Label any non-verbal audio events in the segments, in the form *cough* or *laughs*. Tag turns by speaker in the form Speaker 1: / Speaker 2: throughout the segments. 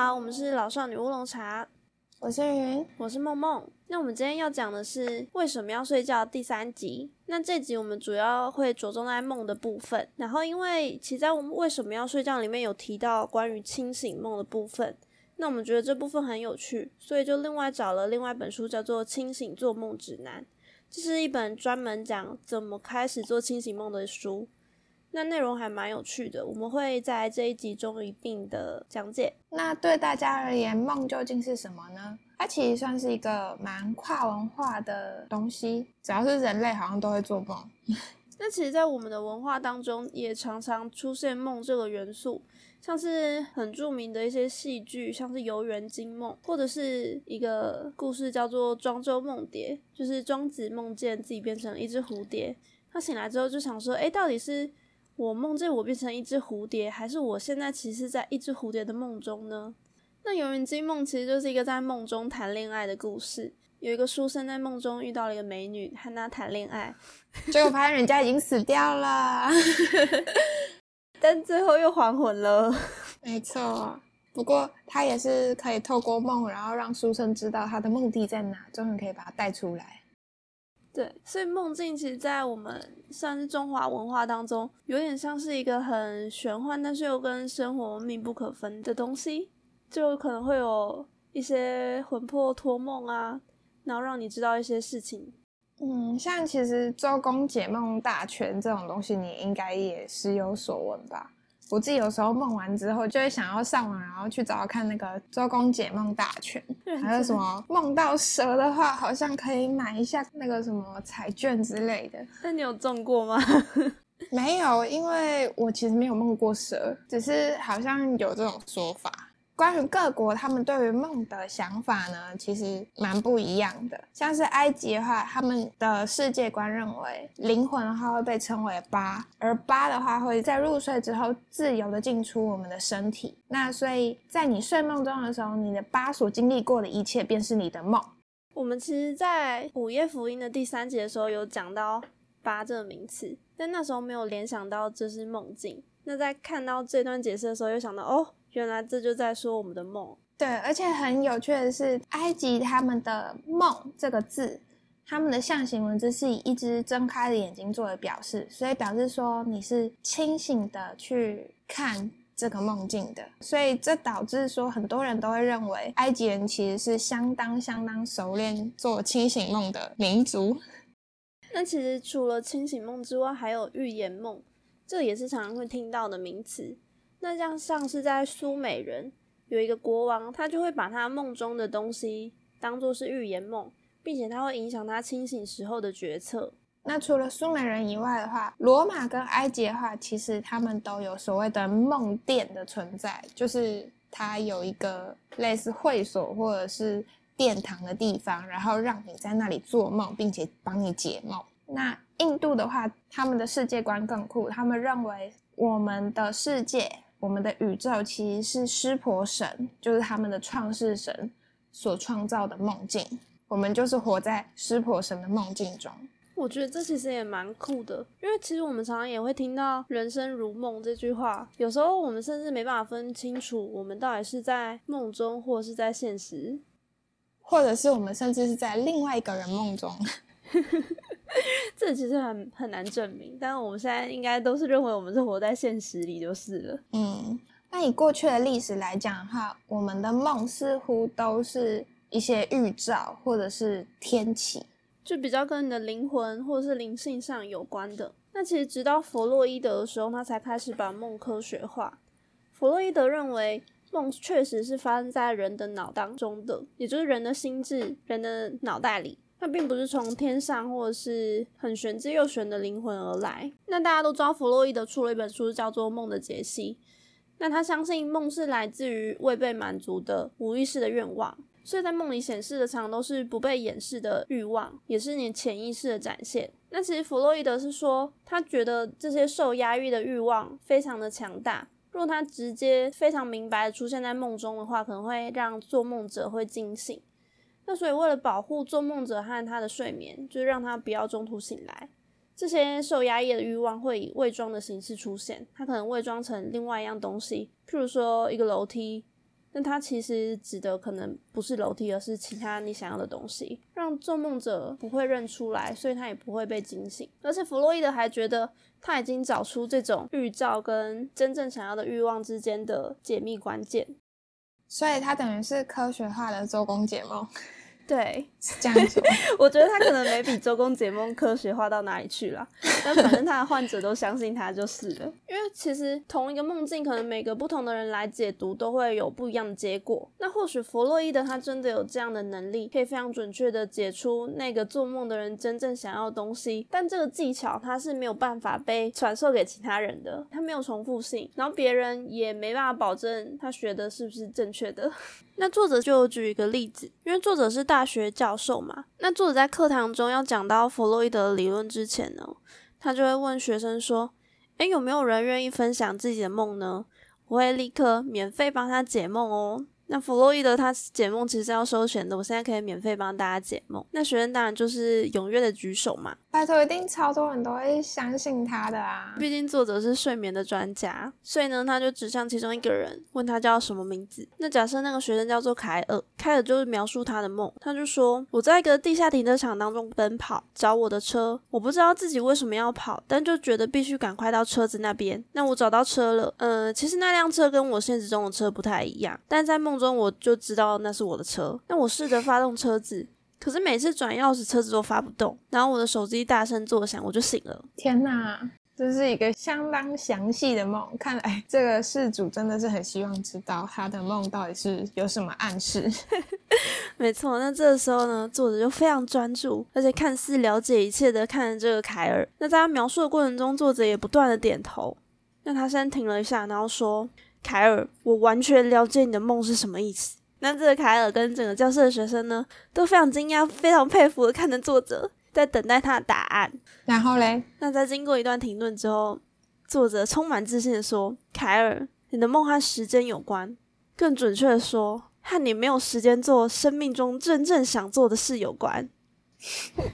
Speaker 1: 好，我们是老少女乌龙茶，
Speaker 2: 我是云，
Speaker 1: 我是梦梦。那我们今天要讲的是为什么要睡觉第三集。那这集我们主要会着重在梦的部分，然后因为其实在我们为什么要睡觉里面有提到关于清醒梦的部分，那我们觉得这部分很有趣，所以就另外找了另外一本书叫做《清醒做梦指南》，这是一本专门讲怎么开始做清醒梦的书。那内容还蛮有趣的，我们会在这一集中一并的讲解。
Speaker 2: 那对大家而言，梦究竟是什么呢？它其实算是一个蛮跨文化的东西，只要是人类，好像都会做梦。*laughs*
Speaker 1: 那其实，在我们的文化当中，也常常出现梦这个元素，像是很著名的一些戏剧，像是《游园惊梦》，或者是一个故事叫做《庄周梦蝶》，就是庄子梦见自己变成了一只蝴蝶，他醒来之后就想说：“哎，到底是？”我梦见我变成一只蝴蝶，还是我现在其实在一只蝴蝶的梦中呢？那《游园惊梦》其实就是一个在梦中谈恋爱的故事。有一个书生在梦中遇到了一个美女，和她谈恋爱，*laughs*
Speaker 2: 结果发现人家已经死掉了，*laughs*
Speaker 1: 但最后又还魂了。
Speaker 2: 没错，不过他也是可以透过梦，然后让书生知道他的目的在哪，终于可以把他带出来。
Speaker 1: 对，所以梦境其实，在我们算是中华文化当中，有点像是一个很玄幻，但是又跟生活密不可分的东西，就可能会有一些魂魄托梦啊，然后让你知道一些事情。
Speaker 2: 嗯，像其实周公解梦大全这种东西，你应该也时有所闻吧？我自己有时候梦完之后，就会想要上网，然后去找看那个《周公解梦大全》，还有什么梦到蛇的话，好像可以买一下那个什么彩券之类的。
Speaker 1: 那你有中过吗？*laughs*
Speaker 2: 没有，因为我其实没有梦过蛇，只是好像有这种说法。关于各国他们对于梦的想法呢，其实蛮不一样的。像是埃及的话，他们的世界观认为灵魂的话会被称为八，而八的话会在入睡之后自由的进出我们的身体。那所以在你睡梦中的时候，你的八所经历过的一切便是你的梦。
Speaker 1: 我们其实，在午夜福音的第三节的时候有讲到八这个名词，但那时候没有联想到这是梦境。那在看到这段解释的时候，又想到哦。原来这就在说我们的梦。
Speaker 2: 对，而且很有趣的是，埃及他们的“梦”这个字，他们的象形文字是以一只睁开的眼睛作为表示，所以表示说你是清醒的去看这个梦境的。所以这导致说很多人都会认为，埃及人其实是相当相当熟练做清醒梦的民族。
Speaker 1: 那其实除了清醒梦之外，还有预言梦，这也是常常会听到的名词。那像像是在苏美人有一个国王，他就会把他梦中的东西当做是预言梦，并且他会影响他清醒时候的决策。
Speaker 2: 那除了苏美人以外的话，罗马跟埃及的话，其实他们都有所谓的梦殿的存在，就是它有一个类似会所或者是殿堂的地方，然后让你在那里做梦，并且帮你解梦。那印度的话，他们的世界观更酷，他们认为我们的世界。我们的宇宙其实是湿婆神，就是他们的创世神所创造的梦境。我们就是活在湿婆神的梦境中。
Speaker 1: 我觉得这其实也蛮酷的，因为其实我们常常也会听到“人生如梦”这句话。有时候我们甚至没办法分清楚，我们到底是在梦中，或者是在现实，
Speaker 2: 或者是我们甚至是在另外一个人梦中。*laughs* *laughs*
Speaker 1: 这其实很很难证明，但是我们现在应该都是认为我们是活在现实里就是了。
Speaker 2: 嗯，那以过去的历史来讲的话，我们的梦似乎都是一些预兆或者是天启，
Speaker 1: 就比较跟你的灵魂或者是灵性上有关的。那其实直到弗洛伊德的时候，他才开始把梦科学化。弗洛伊德认为梦确实是发生在人的脑当中的，也就是人的心智、人的脑袋里。它并不是从天上或者是很玄之又玄的灵魂而来。那大家都知道，弗洛伊德出了一本书，叫做《梦的解析》。那他相信梦是来自于未被满足的无意识的愿望，所以在梦里显示的常都是不被掩饰的欲望，也是你潜意识的展现。那其实弗洛伊德是说，他觉得这些受压抑的欲望非常的强大，如果他直接非常明白的出现在梦中的话，可能会让做梦者会惊醒。那所以，为了保护做梦者和他的睡眠，就让他不要中途醒来，这些受压抑的欲望会以伪装的形式出现。他可能伪装成另外一样东西，譬如说一个楼梯，那他其实指的可能不是楼梯，而是其他你想要的东西，让做梦者不会认出来，所以他也不会被惊醒。而且弗洛伊德还觉得他已经找出这种预兆跟真正想要的欲望之间的解密关键，
Speaker 2: 所以他等于是科学化的周公解梦。
Speaker 1: 对，
Speaker 2: 是这样子。*laughs*
Speaker 1: 我觉得他可能没比周公解梦科学化到哪里去了，但反正他的患者都相信他就是了。因为其实同一个梦境，可能每个不同的人来解读都会有不一样的结果。那或许弗洛伊德他真的有这样的能力，可以非常准确的解出那个做梦的人真正想要的东西。但这个技巧他是没有办法被传授给其他人的，他没有重复性，然后别人也没办法保证他学的是不是正确的。那作者就举一个例子，因为作者是大学教授嘛，那作者在课堂中要讲到弗洛伊德理论之前呢，他就会问学生说：“诶，有没有人愿意分享自己的梦呢？我会立刻免费帮他解梦哦。”那弗洛伊德他解梦其实要收钱的，我现在可以免费帮大家解梦。那学生当然就是踊跃的举手嘛，
Speaker 2: 拜托，一定超多人都会相信他的啊！
Speaker 1: 毕竟作者是睡眠的专家，所以呢，他就指向其中一个人，问他叫什么名字。那假设那个学生叫做凯尔，凯尔就是描述他的梦，他就说：“我在一个地下停车场当中奔跑，找我的车，我不知道自己为什么要跑，但就觉得必须赶快到车子那边。那我找到车了，嗯，其实那辆车跟我现实中的车不太一样，但在梦。中我就知道那是我的车，那我试着发动车子，可是每次转钥匙车子都发不动，然后我的手机大声作响，我就醒了。
Speaker 2: 天哪，这是一个相当详细的梦，看来这个事主真的是很希望知道他的梦到底是有什么暗示。*laughs*
Speaker 1: 没错，那这个时候呢，作者就非常专注，而且看似了解一切的看着这个凯尔。那在他描述的过程中，作者也不断的点头。那他先停了一下，然后说。凯尔，我完全了解你的梦是什么意思。那这个凯尔跟整个教室的学生呢，都非常惊讶、非常佩服的看着作者，在等待他的答案。
Speaker 2: 然后嘞，
Speaker 1: 那在经过一段停顿之后，作者充满自信的说：“凯尔，你的梦和时间有关，更准确的说，和你没有时间做生命中真正想做的事有关。*laughs* ”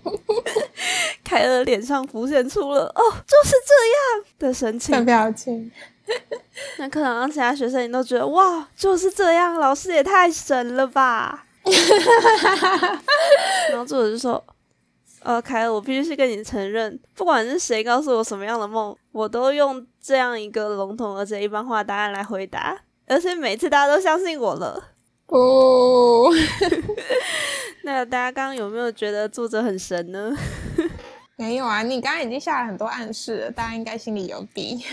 Speaker 1: 凯尔脸上浮现出了“哦，就是这样的”神情。
Speaker 2: 表情。*laughs*
Speaker 1: 那课堂上其他学生也都觉得哇，就是这样，老师也太神了吧！*laughs* 然后作者就说：“呃，凯尔，我必须是跟你承认，不管是谁告诉我什么样的梦，我都用这样一个笼统而且一般化答案来回答，而且每次大家都相信我了。”哦，*laughs* 那大家刚刚有没有觉得作者很神呢？
Speaker 2: 没有啊，你刚刚已经下了很多暗示了，大家应该心里有底。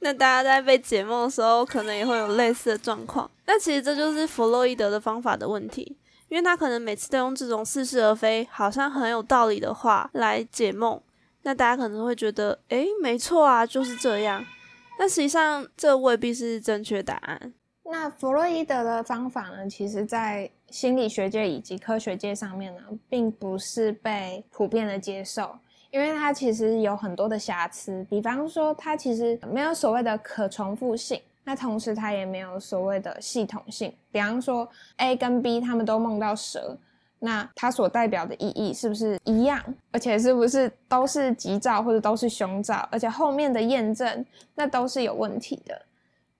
Speaker 1: 那大家在被解梦的时候，可能也会有类似的状况。那其实这就是弗洛伊德的方法的问题，因为他可能每次都用这种似是而非、好像很有道理的话来解梦。那大家可能会觉得，诶，没错啊，就是这样。但实际上，这未必是正确答案。
Speaker 2: 那弗洛伊德的方法呢？其实，在心理学界以及科学界上面呢，并不是被普遍的接受。因为它其实有很多的瑕疵，比方说它其实没有所谓的可重复性，那同时它也没有所谓的系统性。比方说 A 跟 B 他们都梦到蛇，那它所代表的意义是不是一样？而且是不是都是吉兆或者都是凶兆？而且后面的验证那都是有问题的，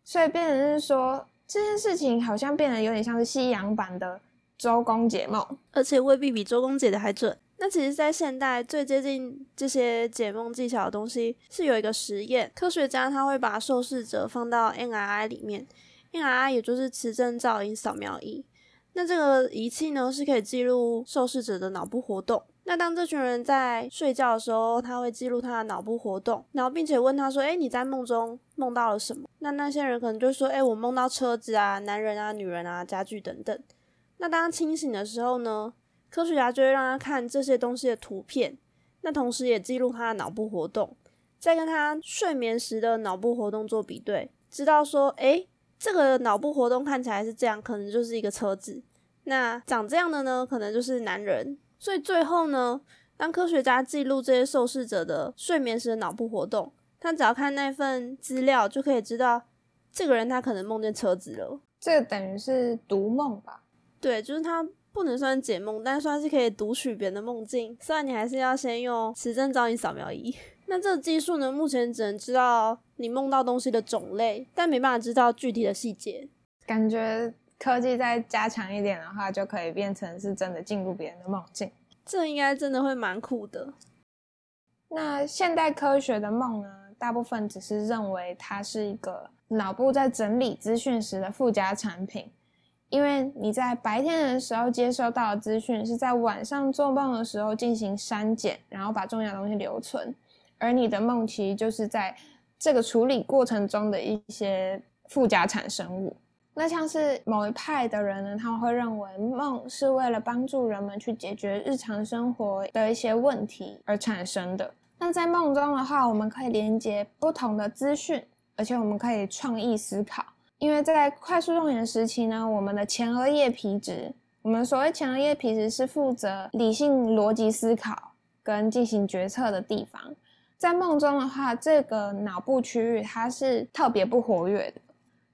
Speaker 2: 所以变成是说这件事情好像变得有点像是西洋版的周公解梦，
Speaker 1: 而且未必比周公解的还准。那其实，在现代最接近这些解梦技巧的东西，是有一个实验，科学家他会把受试者放到 NRI 里面，NRI 也就是磁振造影扫描仪。那这个仪器呢，是可以记录受试者的脑部活动。那当这群人在睡觉的时候，他会记录他的脑部活动，然后并且问他说：“诶，你在梦中梦到了什么？”那那些人可能就说：“诶，我梦到车子啊、男人啊、女人啊、家具等等。”那当清醒的时候呢？科学家就会让他看这些东西的图片，那同时也记录他的脑部活动，再跟他睡眠时的脑部活动做比对，知道说，诶，这个脑部活动看起来是这样，可能就是一个车子；那长这样的呢，可能就是男人。所以最后呢，当科学家记录这些受试者的睡眠时的脑部活动，他只要看那份资料，就可以知道这个人他可能梦见车子了。
Speaker 2: 这等于是读梦吧？
Speaker 1: 对，就是他。不能算解梦，但算是可以读取别人的梦境。虽然你还是要先用磁振造影扫描仪。*laughs* 那这个技术呢，目前只能知道你梦到东西的种类，但没办法知道具体的细节。
Speaker 2: 感觉科技再加强一点的话，就可以变成是真的进入别人的梦境。
Speaker 1: 这应该真的会蛮酷的。
Speaker 2: 那现代科学的梦呢？大部分只是认为它是一个脑部在整理资讯时的附加产品，因为你在白天的时候接收到的资讯，是在晚上做梦的时候进行删减，然后把重要的东西留存，而你的梦其实就是在这个处理过程中的一些附加产生物。那像是某一派的人呢，他们会认为梦是为了帮助人们去解决日常生活的一些问题而产生的。那在梦中的话，我们可以连接不同的资讯，而且我们可以创意思考。因为在快速动眼时期呢，我们的前额叶皮质，我们所谓前额叶皮质是负责理性逻辑思考跟进行决策的地方。在梦中的话，这个脑部区域它是特别不活跃的，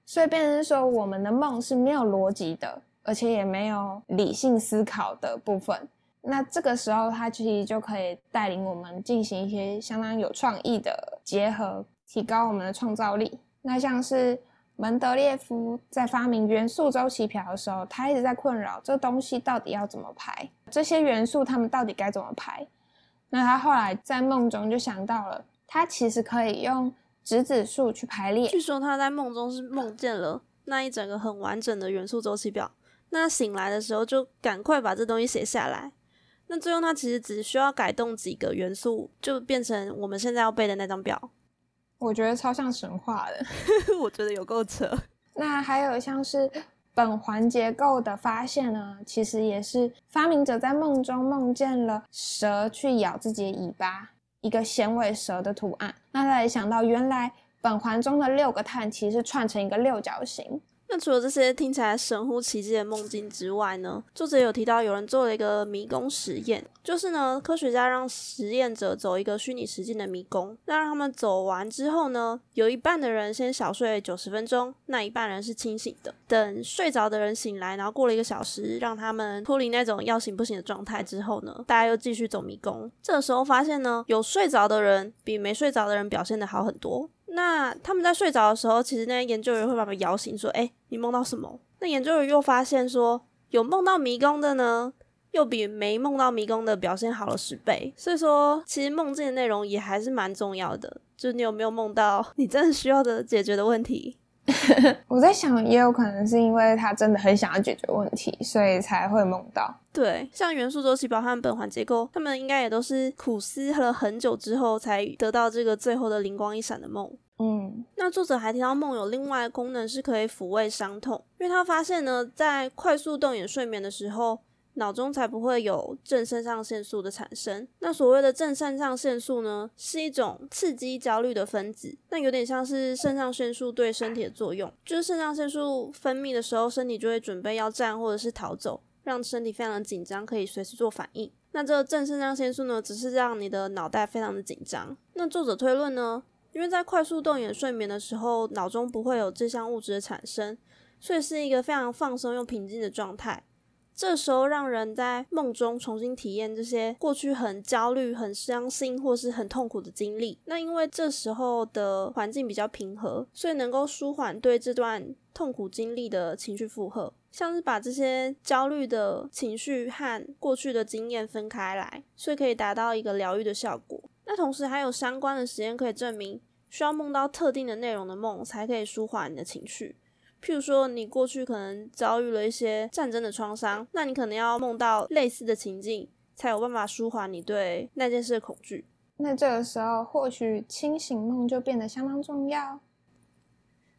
Speaker 2: 所以变成说我们的梦是没有逻辑的，而且也没有理性思考的部分。那这个时候，它其实就可以带领我们进行一些相当有创意的结合，提高我们的创造力。那像是门德列夫在发明元素周期表的时候，他一直在困扰这东西到底要怎么排，这些元素它们到底该怎么排。那他后来在梦中就想到了，他其实可以用质子数去排列。
Speaker 1: 据说他在梦中是梦见了那一整个很完整的元素周期表，那醒来的时候就赶快把这东西写下来。那最后，他其实只需要改动几个元素，就变成我们现在要背的那张表。
Speaker 2: 我觉得超像神话的，*laughs*
Speaker 1: 我觉得有够扯。
Speaker 2: 那还有像是苯环结构的发现呢，其实也是发明者在梦中梦见了蛇去咬自己的尾巴，一个衔尾蛇的图案。那他也想到，原来苯环中的六个碳其实是串成一个六角形。
Speaker 1: 那除了这些听起来神乎其技的梦境之外呢，作者有提到有人做了一个迷宫实验，就是呢，科学家让实验者走一个虚拟实境的迷宫，那让他们走完之后呢，有一半的人先小睡九十分钟，那一半人是清醒的，等睡着的人醒来，然后过了一个小时，让他们脱离那种要醒不醒的状态之后呢，大家又继续走迷宫。这个时候发现呢，有睡着的人比没睡着的人表现的好很多。那他们在睡着的时候，其实那些研究员会把他们摇醒，说：“哎，你梦到什么？”那研究员又发现说，有梦到迷宫的呢，又比没梦到迷宫的表现好了十倍。所以说，其实梦境的内容也还是蛮重要的，就是你有没有梦到你真的需要的解决的问题。*laughs*
Speaker 2: 我在想，也有可能是因为他真的很想要解决问题，所以才会梦到。
Speaker 1: 对，像元素周期表和苯环结构，他们应该也都是苦思了很久之后，才得到这个最后的灵光一闪的梦。
Speaker 2: 嗯，
Speaker 1: 那作者还提到梦有另外的功能是可以抚慰伤痛，因为他发现呢，在快速动眼睡眠的时候。脑中才不会有正肾上腺素的产生。那所谓的正肾上腺素呢，是一种刺激焦虑的分子。那有点像是肾上腺素对身体的作用，就是肾上腺素分泌的时候，身体就会准备要战或者是逃走，让身体非常的紧张，可以随时做反应。那这个正肾上腺素呢，只是让你的脑袋非常的紧张。那作者推论呢，因为在快速动眼睡眠的时候，脑中不会有这项物质的产生，所以是一个非常放松又平静的状态。这时候让人在梦中重新体验这些过去很焦虑、很伤心或是很痛苦的经历。那因为这时候的环境比较平和，所以能够舒缓对这段痛苦经历的情绪负荷，像是把这些焦虑的情绪和过去的经验分开来，所以可以达到一个疗愈的效果。那同时还有相关的实验可以证明，需要梦到特定的内容的梦才可以舒缓你的情绪。譬如说，你过去可能遭遇了一些战争的创伤，那你可能要梦到类似的情境，才有办法舒缓你对那件事的恐惧。
Speaker 2: 那这个时候，或许清醒梦就变得相当重要。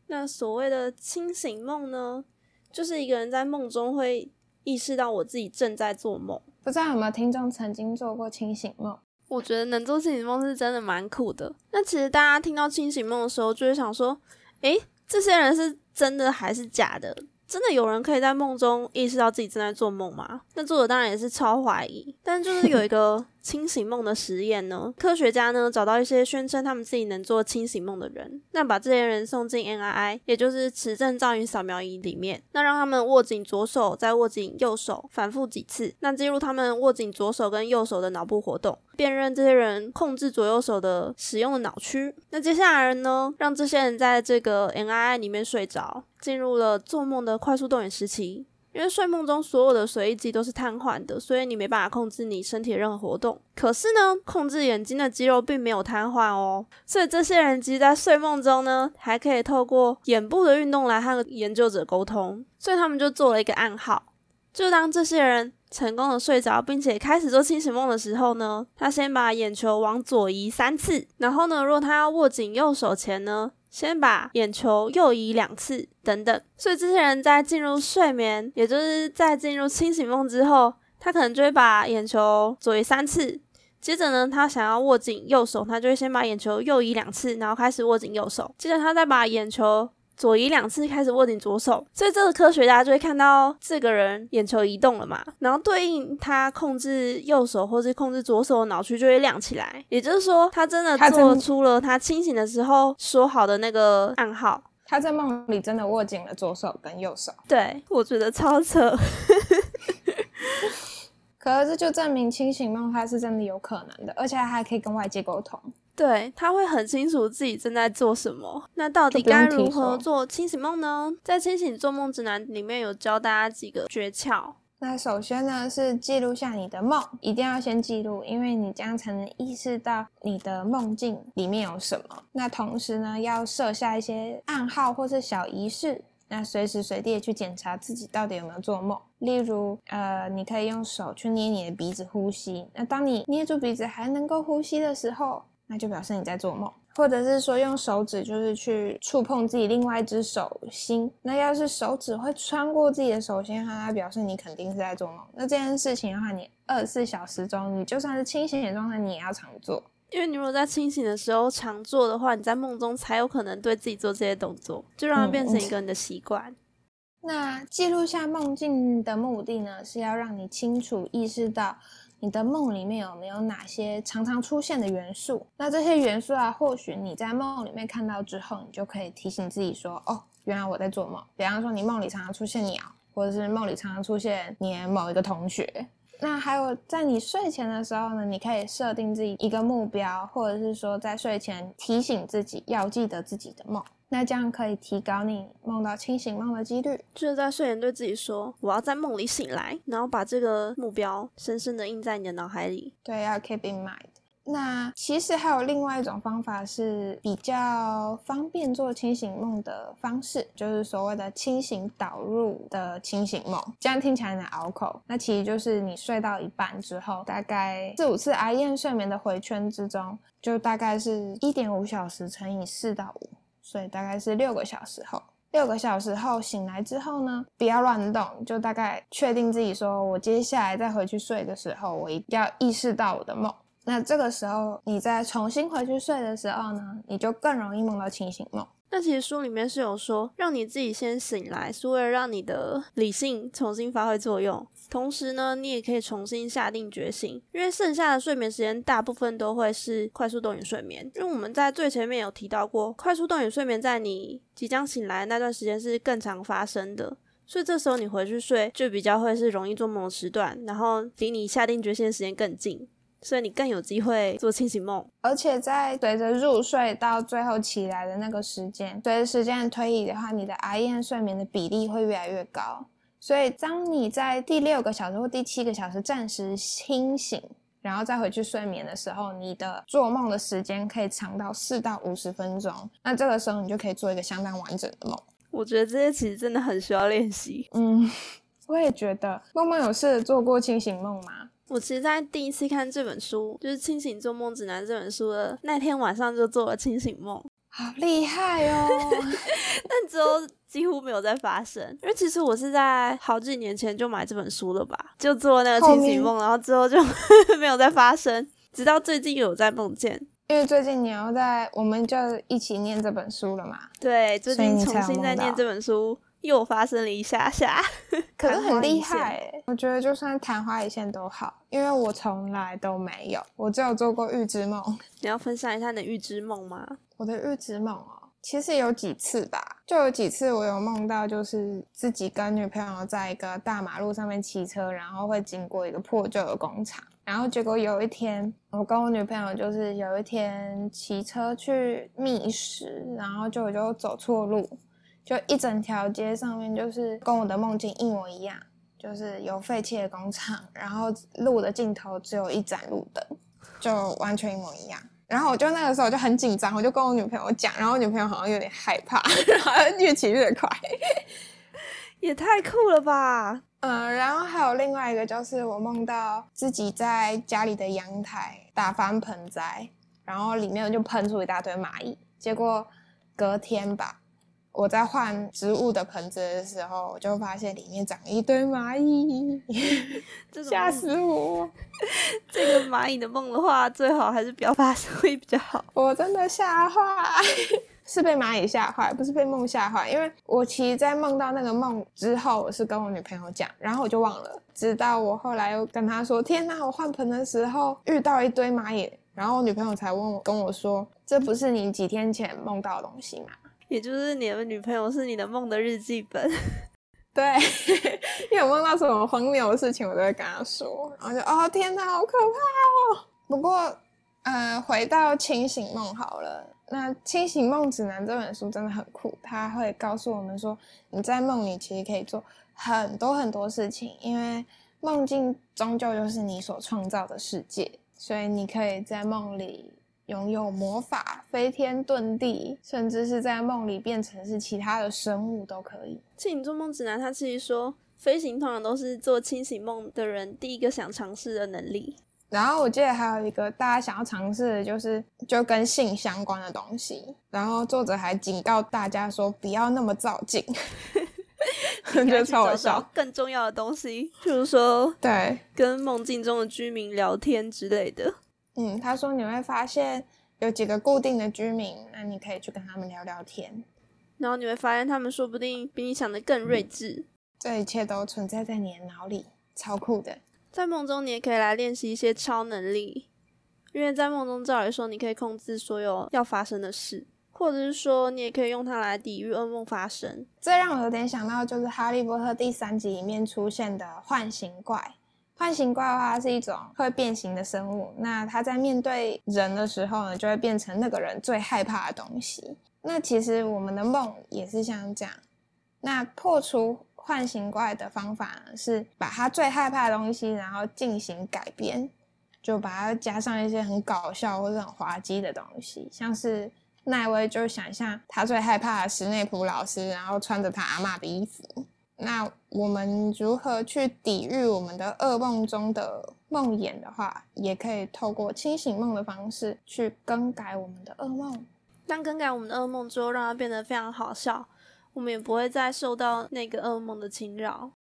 Speaker 1: 那所谓的清醒梦呢，就是一个人在梦中会意识到我自己正在做梦。
Speaker 2: 不知道有没有听众曾经做过清醒梦？
Speaker 1: 我觉得能做清醒梦是真的蛮酷的。那其实大家听到清醒梦的时候，就会想说，诶，这些人是。真的还是假的？真的有人可以在梦中意识到自己正在做梦吗？那作者当然也是超怀疑。但就是有一个清醒梦的实验呢？科学家呢找到一些宣称他们自己能做清醒梦的人，那把这些人送进 NII，也就是磁振造影扫描仪里面，那让他们握紧左手，再握紧右手，反复几次，那记录他们握紧左手跟右手的脑部活动，辨认这些人控制左右手的使用的脑区。那接下来呢，让这些人在这个 NII 里面睡着，进入了做梦的快速动眼时期。因为睡梦中所有的随意肌都是瘫痪的，所以你没办法控制你身体的任何活动。可是呢，控制眼睛的肌肉并没有瘫痪哦。所以这些人其实，在睡梦中呢，还可以透过眼部的运动来和研究者沟通。所以他们就做了一个暗号，就当这些人成功的睡着，并且开始做清醒梦的时候呢，他先把眼球往左移三次，然后呢，若他要握紧右手前呢。先把眼球右移两次，等等。所以这些人在进入睡眠，也就是在进入清醒梦之后，他可能就会把眼球左移三次。接着呢，他想要握紧右手，他就会先把眼球右移两次，然后开始握紧右手。接着他再把眼球。左移两次，开始握紧左手，所以这个科学家就会看到这个人眼球移动了嘛，然后对应他控制右手或是控制左手的脑区就会亮起来，也就是说，他真的做出了他清醒的时候说好的那个暗号。
Speaker 2: 他在梦里真的握紧了左手跟右手。
Speaker 1: 对，我觉得超扯。*laughs*
Speaker 2: 可是这就证明清醒梦它是真的有可能的，而且还可以跟外界沟通。
Speaker 1: 对他会很清楚自己正在做什么。那到底该如何做清醒梦呢？在《清醒做梦指南》里面有教大家几个诀窍。
Speaker 2: 那首先呢是记录下你的梦，一定要先记录，因为你这样才能意识到你的梦境里面有什么。那同时呢要设下一些暗号或是小仪式，那随时随地去检查自己到底有没有做梦。例如，呃，你可以用手去捏你的鼻子呼吸。那当你捏住鼻子还能够呼吸的时候，那就表示你在做梦，或者是说用手指就是去触碰自己另外一只手心。那要是手指会穿过自己的手心，它表示你肯定是在做梦。那这件事情的话，你二十四小时中，你就算是清醒的状态，你也要常做。
Speaker 1: 因为你如果在清醒的时候常做的话，你在梦中才有可能对自己做这些动作，就让它变成一个你的习惯。
Speaker 2: 那记录下梦境的目的呢，是要让你清楚意识到。你的梦里面有没有哪些常常出现的元素？那这些元素啊，或许你在梦里面看到之后，你就可以提醒自己说：“哦，原来我在做梦。”比方说，你梦里常常出现鸟，或者是梦里常常出现你某一个同学。那还有，在你睡前的时候呢，你可以设定自己一个目标，或者是说在睡前提醒自己要记得自己的梦。那这样可以提高你梦到清醒梦的几率。
Speaker 1: 就是在睡前对自己说：“我要在梦里醒来。”然后把这个目标深深的印在你的脑海里。
Speaker 2: 对，要 keep in mind。那其实还有另外一种方法是比较方便做清醒梦的方式，就是所谓的清醒导入的清醒梦。这样听起来很拗口。那其实就是你睡到一半之后，大概四五次 REM 睡眠的回圈之中，就大概是一点五小时乘以四到五。所以大概是六个小时后，六个小时后醒来之后呢，不要乱动，就大概确定自己说，我接下来再回去睡的时候，我一定要意识到我的梦。那这个时候，你再重新回去睡的时候呢，你就更容易梦到清醒梦。
Speaker 1: 那其实书里面是有说，让你自己先醒来，是为了让你的理性重新发挥作用。同时呢，你也可以重新下定决心，因为剩下的睡眠时间大部分都会是快速动眼睡眠。因为我们在最前面有提到过，快速动眼睡眠在你即将醒来那段时间是更常发生的，所以这时候你回去睡就比较会是容易做梦的时段，然后离你下定决心的时间更近。所以你更有机会做清醒梦，
Speaker 2: 而且在随着入睡到最后起来的那个时间，随着时间的推移的话，你的 REM 睡眠的比例会越来越高。所以当你在第六个小时或第七个小时暂时清醒，然后再回去睡眠的时候，你的做梦的时间可以长到四到五十分钟。那这个时候你就可以做一个相当完整的梦。
Speaker 1: 我觉得这些其实真的很需要练习。
Speaker 2: 嗯，我也觉得。梦梦有试着做过清醒梦吗？
Speaker 1: 我其实，在第一次看这本书，就是《清醒做梦指南》这本书的那天晚上，就做了清醒梦，
Speaker 2: 好厉害哦！*laughs*
Speaker 1: 但之后几乎没有再发生，因为其实我是在好几年前就买这本书了吧，就做那个清醒梦，然后之后就 *laughs* 没有再发生，直到最近有在梦见。
Speaker 2: 因为最近你要在，我们就一起念这本书了嘛？
Speaker 1: 对，最近重新在念这本书。又发生了一下下，
Speaker 2: 可是很厉害我觉得就算昙花一现都好，因为我从来都没有，我只有做过预知梦。*laughs*
Speaker 1: 你要分享一下你的预知梦吗？
Speaker 2: 我的预知梦哦，其实有几次吧，就有几次我有梦到，就是自己跟女朋友在一个大马路上面骑车，然后会经过一个破旧的工厂，然后结果有一天，我跟我女朋友就是有一天骑车去觅食，然后就我就走错路，就一整条街上面就是跟我的梦境一模一样，就是有废弃的工厂，然后路的尽头只有一盏路灯，就完全一模一样。然后我就那个时候就很紧张，我就跟我女朋友讲，然后我女朋友好像有点害怕，*laughs* 然后越骑越快。*laughs*
Speaker 1: 也太酷了吧！
Speaker 2: 嗯，然后还有另外一个就是我梦到自己在家里的阳台打翻盆栽，然后里面就喷出一大堆蚂蚁。结果隔天吧，我在换植物的盆子的时候，我就发现里面长了一堆蚂蚁，*laughs* 吓死我！*laughs*
Speaker 1: 这个蚂蚁的梦的话，最好还是不要发生会比较好。
Speaker 2: 我真的吓坏，*laughs* 是被蚂蚁吓坏，不是被梦吓坏。因为我其实，在梦到那个梦之后，我是跟我女朋友讲，然后我就忘了，直到我后来又跟她说：“天哪，我换盆的时候遇到一堆蚂蚁。”然后我女朋友才问我，跟我说：“这不是你几天前梦到的东西吗
Speaker 1: 也就是你的女朋友是你的梦的日记本，？” *laughs*
Speaker 2: 对，*laughs* 因为我梦到什么荒谬的事情，我都会跟她说，然后就哦天哪，好可怕哦。不过，呃，回到清醒梦好了。那《清醒梦指南》这本书真的很酷，它会告诉我们说，你在梦里其实可以做很多很多事情，因为梦境终究就是你所创造的世界，所以你可以在梦里拥有魔法、飞天遁地，甚至是在梦里变成是其他的生物都可以。
Speaker 1: 清醒做梦指南，它其实说飞行通常都是做清醒梦的人第一个想尝试的能力。
Speaker 2: 然后我记得还有一个大家想要尝试的，就是就跟性相关的东西。然后作者还警告大家说，不要那么照镜，我觉得超笑。
Speaker 1: 更重要的东西，譬如说
Speaker 2: 对，
Speaker 1: 跟梦境中的居民聊天之类的。
Speaker 2: 嗯，他说你会发现有几个固定的居民，那你可以去跟他们聊聊天。
Speaker 1: 然后你会发现，他们说不定比你想的更睿智。
Speaker 2: 这一切都存在在你的脑里，超酷的。
Speaker 1: 在梦中，你也可以来练习一些超能力，因为在梦中，照理说你可以控制所有要发生的事，或者是说你也可以用它来抵御噩梦发生。
Speaker 2: 这让我有点想到，就是《哈利波特》第三集里面出现的幻形怪。幻形怪的话，是一种会变形的生物。那它在面对人的时候呢，就会变成那个人最害怕的东西。那其实我们的梦也是像这样。那破除幻形怪的方法呢，是把他最害怕的东西，然后进行改编，就把它加上一些很搞笑或者很滑稽的东西，像是奈威就想象他最害怕的史内普老师，然后穿着他阿嬷的衣服。那我们如何去抵御我们的噩梦中的梦魇的话，也可以透过清醒梦的方式去更改我们的噩梦。
Speaker 1: 当更改我们的噩梦之后，让它变得非常好笑，我们也不会再受到那个噩梦的侵扰。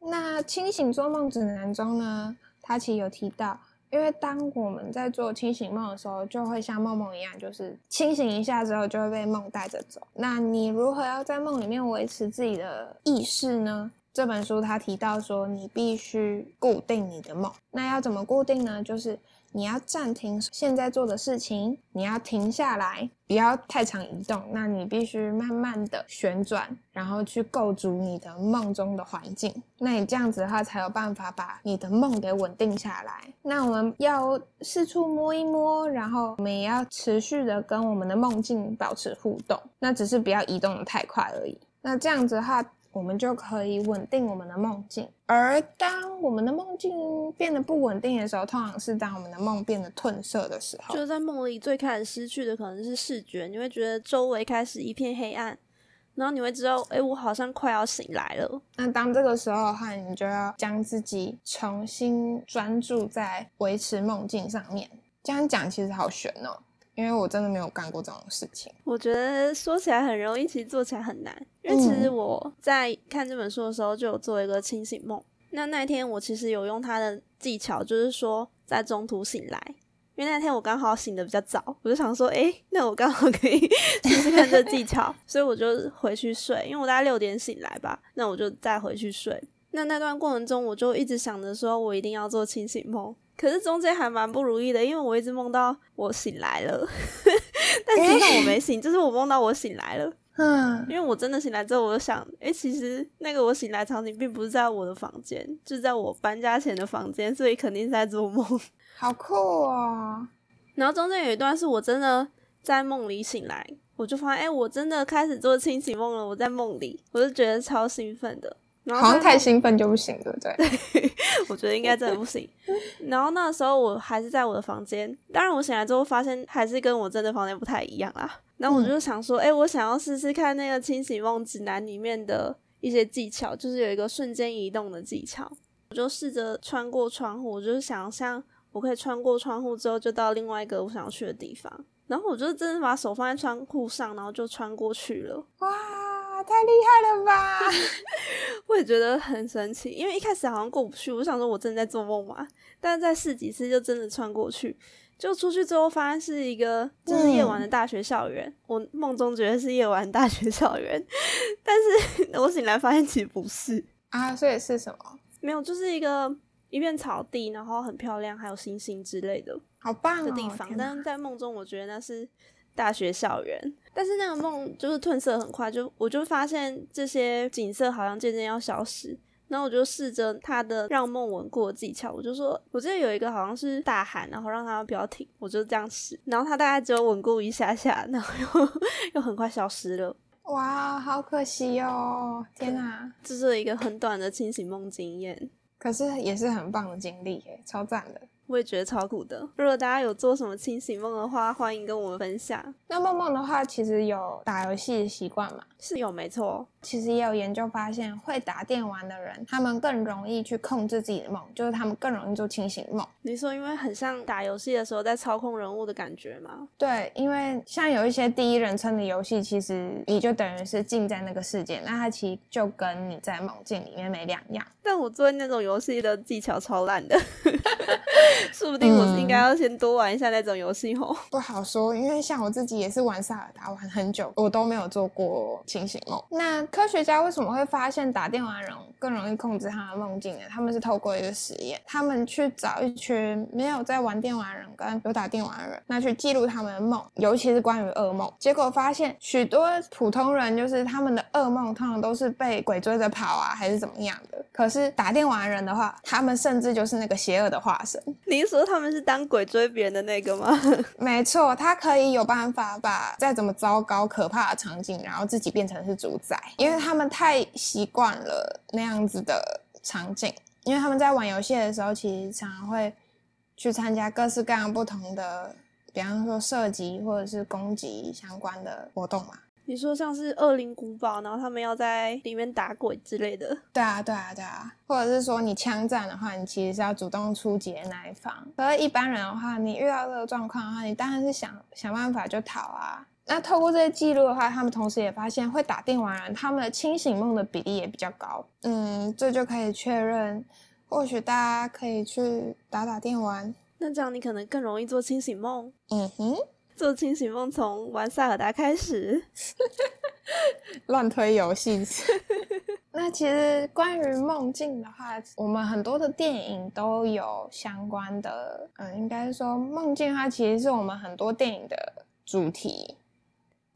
Speaker 2: 那清醒做梦指南中呢，它其实有提到，因为当我们在做清醒梦的时候，就会像梦梦一样，就是清醒一下之后就会被梦带着走。那你如何要在梦里面维持自己的意识呢？这本书它提到说，你必须固定你的梦。那要怎么固定呢？就是你要暂停现在做的事情，你要停下来，不要太常移动。那你必须慢慢的旋转，然后去构筑你的梦中的环境。那你这样子的话，才有办法把你的梦给稳定下来。那我们要四处摸一摸，然后我们也要持续的跟我们的梦境保持互动。那只是不要移动的太快而已。那这样子的话，我们就可以稳定我们的梦境。而当我们的梦境变得不稳定的时候，通常是当我们的梦变得褪色的时候
Speaker 1: 就。是在梦里最开始失去的可能是视觉，你会觉得周围开始一片黑暗，然后你会知道，哎、我好像快要醒来了。
Speaker 2: 那当这个时候的话，你就要将自己重新专注在维持梦境上面。这样讲其实好悬哦，因为我真的没有干过这种事情。
Speaker 1: 我觉得说起来很容易，其实做起来很难。因为其实
Speaker 2: 嗯
Speaker 1: 我在看这本书的时候，就有做一个清醒梦。那那一天我其实有用他的技巧，就是说在中途醒来，因为那天我刚好醒的比较早，我就想说，哎，那我刚好可以 *laughs* 试试看这技巧，所以我就回去睡。因为我大概六点醒来吧，那我就再回去睡。那那段过程中，我就一直想着说我一定要做清醒梦，可是中间还蛮不如意的，因为我一直梦到我醒来了，*laughs* 但实际上我没醒，就是我梦到我醒来了。*laughs* 嗯，因为我真的醒来之后，我就想，哎，其实那个我醒来场景并不是在我的房间，就在我搬家前的房间，所以肯定是在做梦。
Speaker 2: 好酷啊！
Speaker 1: 然后中间有一段是我真的在梦里醒来，我就发现，哎，我真的开始做清醒梦了。我在梦里，我就觉得超兴奋的。
Speaker 2: 好像太兴奋就不行，对不对？*laughs*
Speaker 1: 对，我觉得应该真的不行。然后那时候我还是在我的房间，当然我醒来之后发现还是跟我真的房间不太一样啦。然后我就想说，哎，我想要试试看那个清醒梦指南里面的一些技巧，就是有一个瞬间移动的技巧。我就试着穿过窗户，我就是想象我可以穿过窗户之后就到另外一个我想要去的地方。然后我就真的把手放在窗户上，然后就穿过去了。
Speaker 2: 哇！太厉害了吧！*laughs*
Speaker 1: 我也觉得很神奇，因为一开始好像过不去，我想说我真的在做梦嘛。但是再试几次就真的穿过去，就出去之后发现是一个就是夜晚的大学校园。我梦中觉得是夜晚大学校园，*laughs* 但是我醒来发现其实不是
Speaker 2: 啊。所以是什么？
Speaker 1: 没有，就是一个一片草地，然后很漂亮，还有星星之类的，
Speaker 2: 好棒
Speaker 1: 的地方。但是在梦中，我觉得那是。大学校园，但是那个梦就是褪色很快，就我就发现这些景色好像渐渐要消失，然后我就试着他的让梦稳固的技巧，我就说，我记得有一个好像是大喊，然后让他不要停，我就这样试，然后他大概只有稳固一下下，然后又又很快消失了。
Speaker 2: 哇，好可惜哦！天哪，
Speaker 1: 这是一个很短的清醒梦经验，
Speaker 2: 可是也是很棒的经历耶，超赞的。
Speaker 1: 我也觉得超酷的。如果大家有做什么清醒梦的话，欢迎跟我们分享。
Speaker 2: 那梦梦的话，其实有打游戏的习惯嘛？
Speaker 1: 是有，没错。
Speaker 2: 其实也有研究发现，会打电玩的人，他们更容易去控制自己的梦，就是他们更容易做清醒梦。
Speaker 1: 你说，因为很像打游戏的时候在操控人物的感觉吗？
Speaker 2: 对，因为像有一些第一人称的游戏，其实你就等于是进在那个世界，那它其实就跟你在梦境里面没两样。
Speaker 1: 但我做那种游戏的技巧超烂的，*laughs* *laughs* 说不定我是应该要先多玩一下那种游戏哦。
Speaker 2: 不好说，因为像我自己也是玩萨尔达玩很久，我都没有做过清醒梦。那科学家为什么会发现打电玩人更容易控制他的梦境呢？他们是透过一个实验，他们去找一群没有在玩电玩人跟有打电玩的人，那去记录他们的梦，尤其是关于噩梦。结果发现许多普通人就是他们的噩梦通常都是被鬼追着跑啊，还是怎么样的。可是打电玩人的话，他们甚至就是那个邪恶的化身。*laughs*
Speaker 1: 你说他们是当鬼追别人的那个吗？*laughs*
Speaker 2: 没错，他可以有办法把再怎么糟糕可怕的场景，然后自己变成是主宰。因为他们太习惯了那样子的场景，因为他们在玩游戏的时候，其实常常会去参加各式各样不同的，比方说射击或者是攻击相关的活动嘛。
Speaker 1: 你说像是恶灵古堡，然后他们要在里面打鬼之类的。
Speaker 2: 对啊，对啊，对啊。或者是说你枪战的话，你其实是要主动出击的那一方。可是一般人的话，你遇到这个状况的话，你当然是想想办法就逃啊。那透过这些记录的话，他们同时也发现会打电玩人，他们的清醒梦的比例也比较高。嗯，这就可以确认，或许大家可以去打打电玩。
Speaker 1: 那这样你可能更容易做清醒梦。
Speaker 2: 嗯哼，
Speaker 1: 做清醒梦从玩塞尔达开始，*laughs*
Speaker 2: 乱推游戏。*laughs* 那其实关于梦境的话，我们很多的电影都有相关的。嗯，应该说梦境它其实是我们很多电影的主题。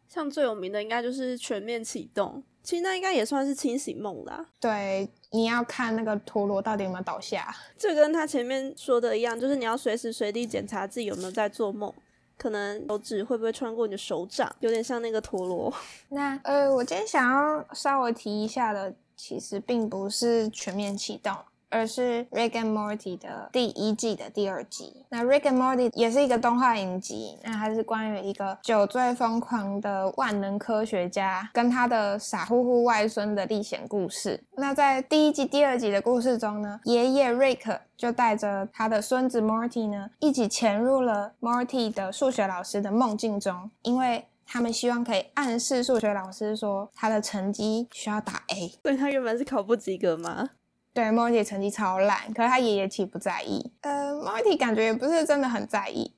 Speaker 1: 像最有名的应该就是全面启动，其实那应该也算是清醒梦啦。
Speaker 2: 对，你要看那个陀螺到底有没有倒下，
Speaker 1: 这跟他前面说的一样，就是你要随时随地检查自己有没有在做梦，可能手指会不会穿过你的手掌，有点像那个陀螺。*laughs*
Speaker 2: 那呃，我今天想要稍微提一下的，其实并不是全面启动。而是《Rick and Morty》的第一季的第二集。那《Rick and Morty》也是一个动画影集，那它是关于一个酒醉疯狂的万能科学家跟他的傻乎乎外孙的历险故事。那在第一季、第二集的故事中呢，爷爷 Rick 就带着他的孙子 Morty 呢，一起潜入了 Morty 的数学老师的梦境中，因为他们希望可以暗示数学老师说他的成绩需要打 A。
Speaker 1: 对他原本是考不及格吗？
Speaker 2: 对，Morty 成绩超烂，可是他爷爷其实不在意。呃，Morty 感觉也不是真的很在意，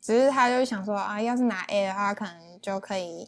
Speaker 2: 只是他就想说啊，要是拿 A 的话，可能就可以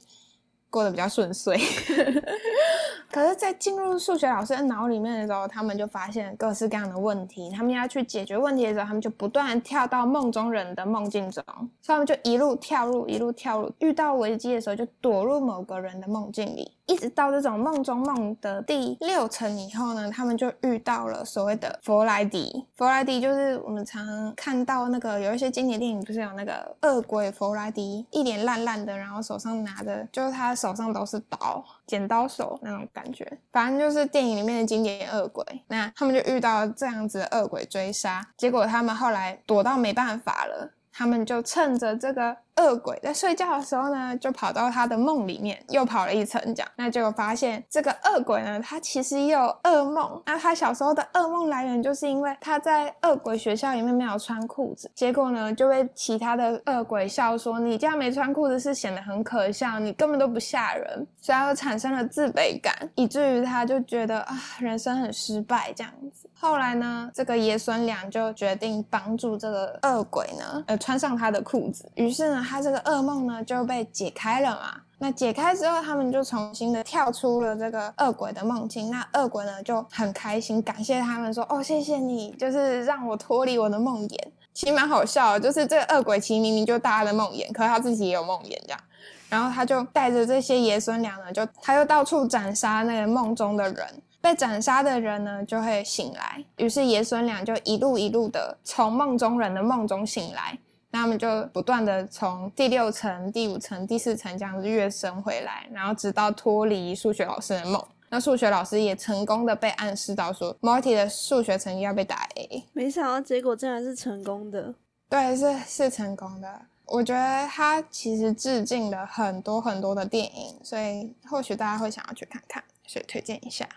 Speaker 2: 过得比较顺遂。*laughs* 可是，在进入数学老师的脑里面的时候，他们就发现各式各样的问题。他们要去解决问题的时候，他们就不断跳到梦中人的梦境中，所以他们就一路跳入，一路跳入。遇到危机的时候，就躲入某个人的梦境里。一直到这种梦中梦的第六层以后呢，他们就遇到了所谓的弗莱迪。弗莱迪就是我们常常看到那个有一些经典电影，不是有那个恶鬼弗莱迪，一脸烂烂的，然后手上拿着，就是他手上都是刀，剪刀手那种感觉。反正就是电影里面的经典恶鬼。那他们就遇到这样子的恶鬼追杀，结果他们后来躲到没办法了，他们就趁着这个。恶鬼在睡觉的时候呢，就跑到他的梦里面，又跑了一层，这样，那就发现这个恶鬼呢，他其实也有噩梦。那他小时候的噩梦来源，就是因为他在恶鬼学校里面没有穿裤子，结果呢，就被其他的恶鬼笑说：“你这样没穿裤子是显得很可笑，你根本都不吓人。”所以他就产生了自卑感，以至于他就觉得啊，人生很失败这样子。后来呢，这个爷孙俩就决定帮助这个恶鬼呢，呃，穿上他的裤子。于是呢。他这个噩梦呢就被解开了嘛？那解开之后，他们就重新的跳出了这个恶鬼的梦境。那恶鬼呢就很开心，感谢他们说：“哦，谢谢你，就是让我脱离我的梦魇。”其实蛮好笑，就是这个恶鬼其实明明就大家的梦魇，可是他自己也有梦魇这样。然后他就带着这些爷孙俩呢，就他又到处斩杀那个梦中的人。被斩杀的人呢就会醒来，于是爷孙俩就一路一路的从梦中人的梦中醒来。那他们就不断的从第六层、第五层、第四层这样子跃升回来，然后直到脱离数学老师的梦。那数学老师也成功的被暗示到说，Marty 的数学成绩要被打 A。
Speaker 1: 没想到结果竟然是成功的。
Speaker 2: 对，是是成功的。我觉得他其实致敬了很多很多的电影，所以或许大家会想要去看看，所以推荐一下。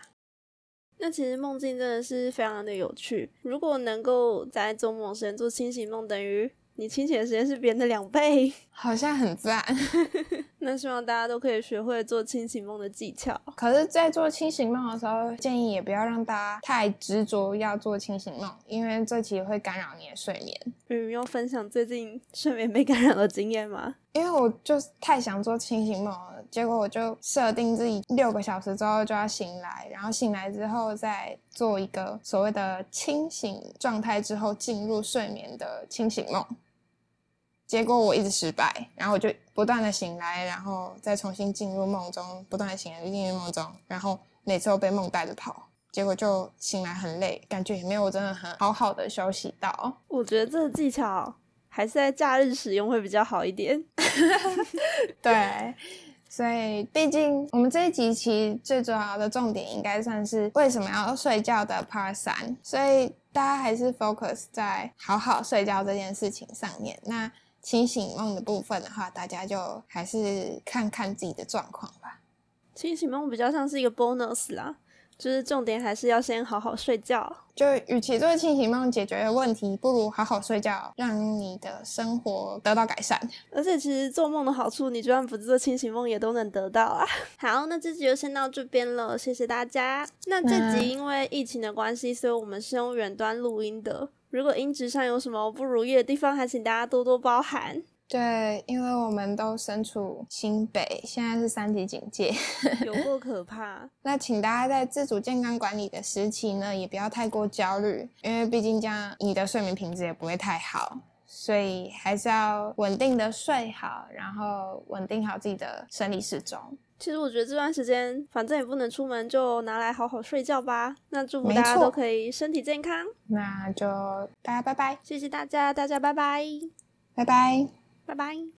Speaker 1: 那其实梦境真的是非常的有趣。如果能够在做梦时间做清醒梦，等于。你清醒的时间是别人的两倍，
Speaker 2: 好像很赞。*laughs*
Speaker 1: 那希望大家都可以学会做清醒梦的技巧。
Speaker 2: 可是，在做清醒梦的时候，建议也不要让大家太执着要做清醒梦，因为这其实会干扰你的睡眠。
Speaker 1: 嗯，要分享最近睡眠被干扰的经验吗？
Speaker 2: 因为我就太想做清醒梦了，结果我就设定自己六个小时之后就要醒来，然后醒来之后再做一个所谓的清醒状态之后进入睡眠的清醒梦。结果我一直失败，然后我就不断的醒来，然后再重新进入梦中，不断的醒来进入梦中，然后每次都被梦带着跑，结果就醒来很累，感觉也没有真的很好好的休息到。
Speaker 1: 我觉得这个技巧还是在假日使用会比较好一点。*laughs*
Speaker 2: 对，所以毕竟我们这一集其实最主要的重点应该算是为什么要睡觉的 Part 三，所以大家还是 focus 在好好睡觉这件事情上面。那清醒梦的部分的话，大家就还是看看自己的状况吧。
Speaker 1: 清醒梦比较像是一个 bonus 啦，就是重点还是要先好好睡觉。
Speaker 2: 就与其做清醒梦解决问题，不如好好睡觉，让你的生活得到改善。
Speaker 1: 而且其实做梦的好处，你就算不做清醒梦也都能得到啊。*laughs* 好，那这集就先到这边了，谢谢大家。那这集因为疫情的关系，所以我们是用远端录音的。如果音质上有什么不如意的地方，还请大家多多包涵。
Speaker 2: 对，因为我们都身处新北，现在是三级警戒，
Speaker 1: 有够可怕。*laughs*
Speaker 2: 那请大家在自主健康管理的时期呢，也不要太过焦虑，因为毕竟这样你的睡眠品质也不会太好，所以还是要稳定的睡好，然后稳定好自己的生理时钟。
Speaker 1: 其实我觉得这段时间反正也不能出门，就拿来好好睡觉吧。那祝福大家都可以身体健康。
Speaker 2: 那就大家拜拜，
Speaker 1: 谢谢大家，大家拜拜，
Speaker 2: 拜拜，
Speaker 1: 拜拜。